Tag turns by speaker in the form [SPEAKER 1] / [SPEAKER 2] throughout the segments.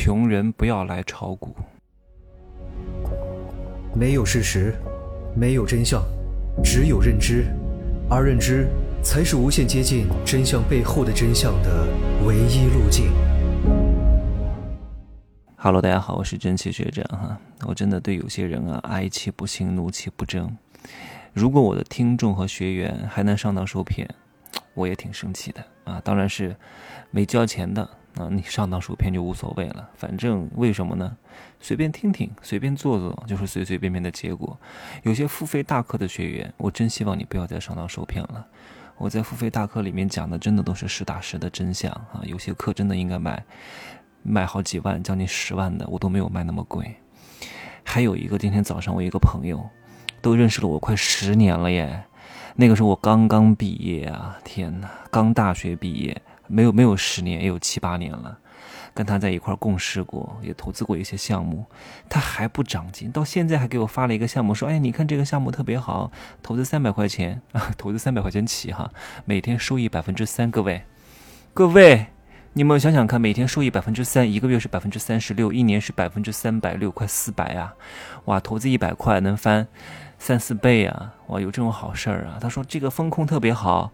[SPEAKER 1] 穷人不要来炒股。
[SPEAKER 2] 没有事实，没有真相，只有认知，而认知才是无限接近真相背后的真相的唯一路径。
[SPEAKER 1] Hello，大家好，我是真气学长哈。我真的对有些人啊，哀其不幸，怒其不争。如果我的听众和学员还能上当受骗，我也挺生气的啊。当然是没交钱的。啊，你上当受骗就无所谓了，反正为什么呢？随便听听，随便做做，就是随随便便的结果。有些付费大课的学员，我真希望你不要再上当受骗了。我在付费大课里面讲的，真的都是实打实的真相啊。有些课真的应该卖，卖好几万，将近十万的，我都没有卖那么贵。还有一个，今天早上我一个朋友，都认识了我快十年了耶。那个时候我刚刚毕业啊，天哪，刚大学毕业。没有没有十年，也有七八年了，跟他在一块共事过，也投资过一些项目，他还不长进，到现在还给我发了一个项目，说：“哎，你看这个项目特别好，投资三百块钱啊，投资三百块钱起哈，每天收益百分之三。各位，各位，你们想想看，每天收益百分之三，一个月是百分之三十六，一年是百分之三百六，快四百啊！哇，投资一百块能翻三四倍啊！哇，有这种好事儿啊！他说这个风控特别好。”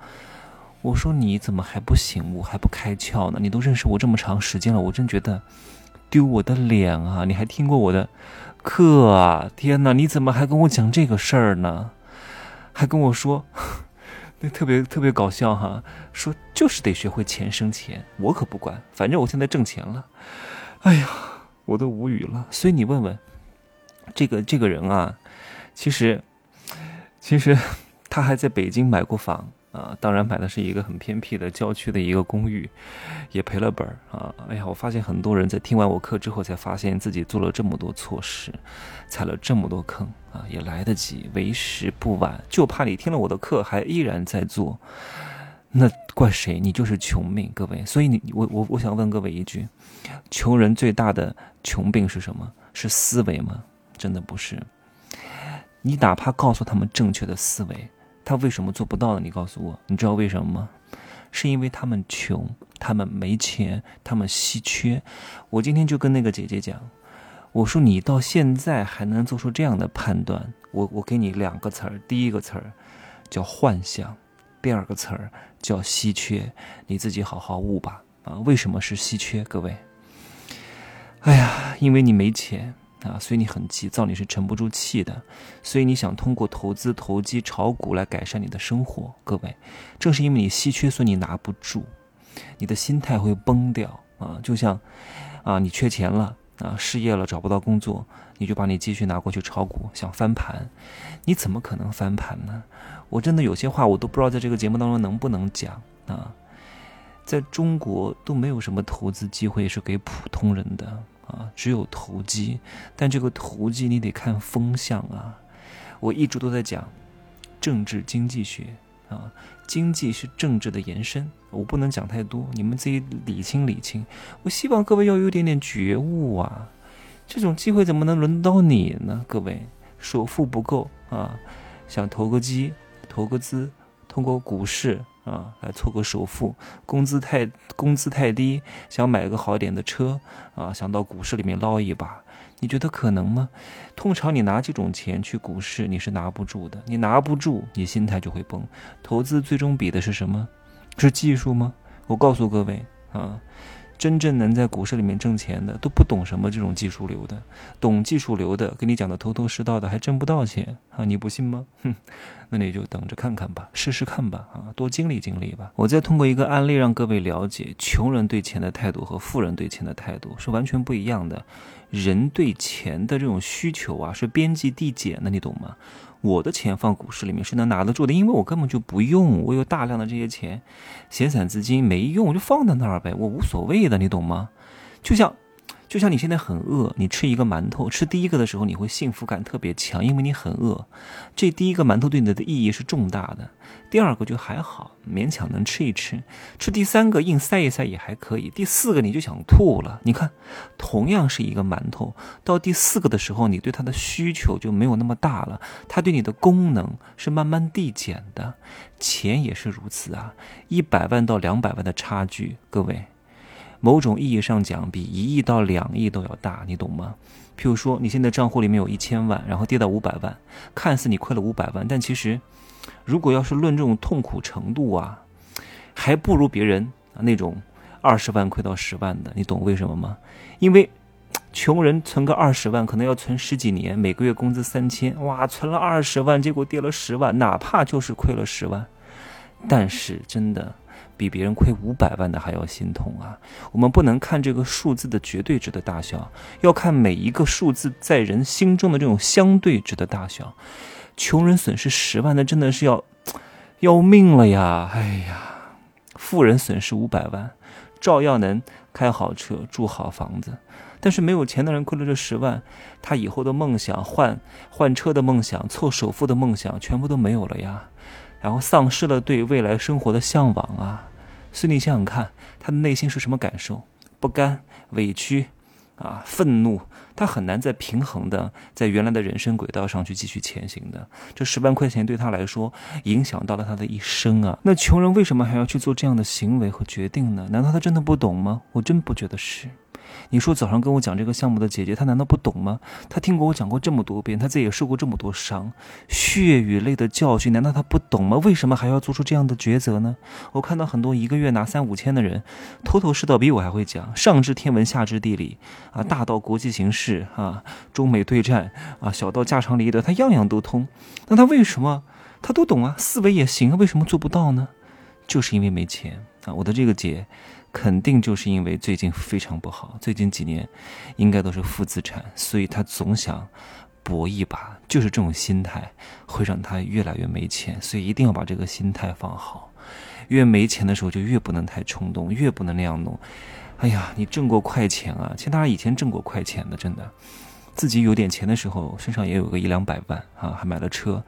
[SPEAKER 1] 我说你怎么还不醒悟，还不开窍呢？你都认识我这么长时间了，我真觉得丢我的脸啊！你还听过我的课啊？天哪，你怎么还跟我讲这个事儿呢？还跟我说，那特别特别搞笑哈！说就是得学会钱生钱，我可不管，反正我现在挣钱了。哎呀，我都无语了。所以你问问这个这个人啊，其实其实他还在北京买过房。啊，当然买的是一个很偏僻的郊区的一个公寓，也赔了本儿啊！哎呀，我发现很多人在听完我课之后，才发现自己做了这么多错事，踩了这么多坑啊，也来得及，为时不晚。就怕你听了我的课还依然在做，那怪谁？你就是穷命，各位。所以你，我我我想问各位一句：穷人最大的穷病是什么？是思维吗？真的不是。你哪怕告诉他们正确的思维。他为什么做不到呢？你告诉我，你知道为什么吗？是因为他们穷，他们没钱，他们稀缺。我今天就跟那个姐姐讲，我说你到现在还能做出这样的判断，我我给你两个词儿，第一个词儿叫幻想，第二个词儿叫稀缺，你自己好好悟吧。啊，为什么是稀缺？各位，哎呀，因为你没钱。啊，所以你很急躁，你是沉不住气的，所以你想通过投资、投机、炒股来改善你的生活。各位，正是因为你稀缺，所以你拿不住，你的心态会崩掉啊！就像，啊，你缺钱了啊，失业了，找不到工作，你就把你积蓄拿过去炒股，想翻盘，你怎么可能翻盘呢？我真的有些话我都不知道在这个节目当中能不能讲啊！在中国都没有什么投资机会是给普通人的。啊，只有投机，但这个投机你得看风向啊。我一直都在讲政治经济学啊，经济是政治的延伸，我不能讲太多，你们自己理清理清。我希望各位要有点点觉悟啊，这种机会怎么能轮到你呢？各位，首付不够啊，想投个机，投个资，通过股市。啊，来凑个首付，工资太工资太低，想买个好点的车，啊，想到股市里面捞一把，你觉得可能吗？通常你拿这种钱去股市，你是拿不住的，你拿不住，你心态就会崩。投资最终比的是什么？是技术吗？我告诉各位啊。真正能在股市里面挣钱的，都不懂什么这种技术流的，懂技术流的，跟你讲的头头是道的，还挣不到钱啊？你不信吗？哼，那你就等着看看吧，试试看吧，啊，多经历经历吧。我再通过一个案例让各位了解，穷人对钱的态度和富人对钱的态度是完全不一样的。人对钱的这种需求啊，是边际递减的，你懂吗？我的钱放股市里面是能拿得住的，因为我根本就不用，我有大量的这些钱，闲散资金没用，我就放在那儿呗，我无所谓的，你懂吗？就像。就像你现在很饿，你吃一个馒头，吃第一个的时候你会幸福感特别强，因为你很饿。这第一个馒头对你的意义是重大的，第二个就还好，勉强能吃一吃，吃第三个硬塞一塞也还可以，第四个你就想吐了。你看，同样是一个馒头，到第四个的时候，你对它的需求就没有那么大了，它对你的功能是慢慢递减的。钱也是如此啊，一百万到两百万的差距，各位。某种意义上讲，比一亿到两亿都要大，你懂吗？譬如说，你现在账户里面有一千万，然后跌到五百万，看似你亏了五百万，但其实，如果要是论这种痛苦程度啊，还不如别人那种二十万亏到十万的，你懂为什么吗？因为穷人存个二十万，可能要存十几年，每个月工资三千，哇，存了二十万，结果跌了十万，哪怕就是亏了十万，但是真的。比别人亏五百万的还要心痛啊！我们不能看这个数字的绝对值的大小，要看每一个数字在人心中的这种相对值的大小。穷人损失十万，那真的是要要命了呀！哎呀，富人损失五百万，照样能开好车、住好房子。但是没有钱的人亏了这十万，他以后的梦想、换换车的梦想、凑首付的梦想，全部都没有了呀。然后丧失了对未来生活的向往啊！所以你想想看，他的内心是什么感受？不甘、委屈，啊，愤怒，他很难再平衡的在原来的人生轨道上去继续前行的。这十万块钱对他来说，影响到了他的一生啊！那穷人为什么还要去做这样的行为和决定呢？难道他真的不懂吗？我真不觉得是。你说早上跟我讲这个项目的姐姐，她难道不懂吗？她听过我讲过这么多遍，她自己也受过这么多伤，血与泪的教训，难道她不懂吗？为什么还要做出这样的抉择呢？我看到很多一个月拿三五千的人，头头是道，比我还会讲，上知天文，下知地理，啊，大到国际形势，啊，中美对战，啊，小到家长里短，他样样都通。那他为什么他都懂啊？思维也行啊，为什么做不到呢？就是因为没钱啊！我的这个姐。肯定就是因为最近非常不好，最近几年应该都是负资产，所以他总想搏一把。就是这种心态会让他越来越没钱，所以一定要把这个心态放好。越没钱的时候就越不能太冲动，越不能那样弄。哎呀，你挣过快钱啊？其实当然以前挣过快钱的，真的，自己有点钱的时候，身上也有个一两百万啊，还买了车，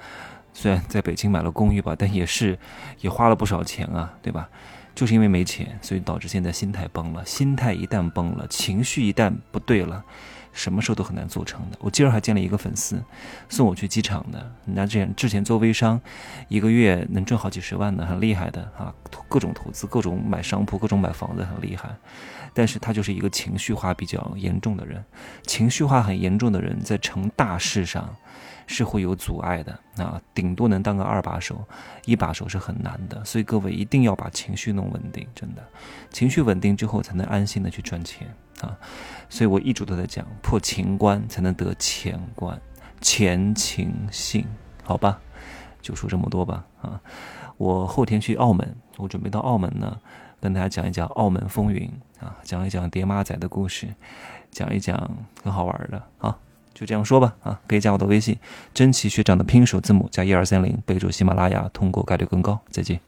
[SPEAKER 1] 虽然在北京买了公寓吧，但也是也花了不少钱啊，对吧？就是因为没钱，所以导致现在心态崩了。心态一旦崩了，情绪一旦不对了，什么事都很难做成的。我今儿还见了一个粉丝，送我去机场的。人家之前之前做微商，一个月能挣好几十万呢，很厉害的啊！各种投资，各种买商铺，各种买房子，很厉害。但是他就是一个情绪化比较严重的人。情绪化很严重的人，在成大事上。是会有阻碍的啊，顶多能当个二把手，一把手是很难的。所以各位一定要把情绪弄稳定，真的，情绪稳定之后才能安心的去赚钱啊。所以我一直都在讲，破情关才能得钱关，钱情性，好吧，就说这么多吧啊。我后天去澳门，我准备到澳门呢，跟大家讲一讲澳门风云啊，讲一讲爹妈仔的故事，讲一讲很好玩的啊。就这样说吧，啊，可以加我的微信，真奇学长的拼手字母加一二三零，备注喜马拉雅，通过概率更高。再见。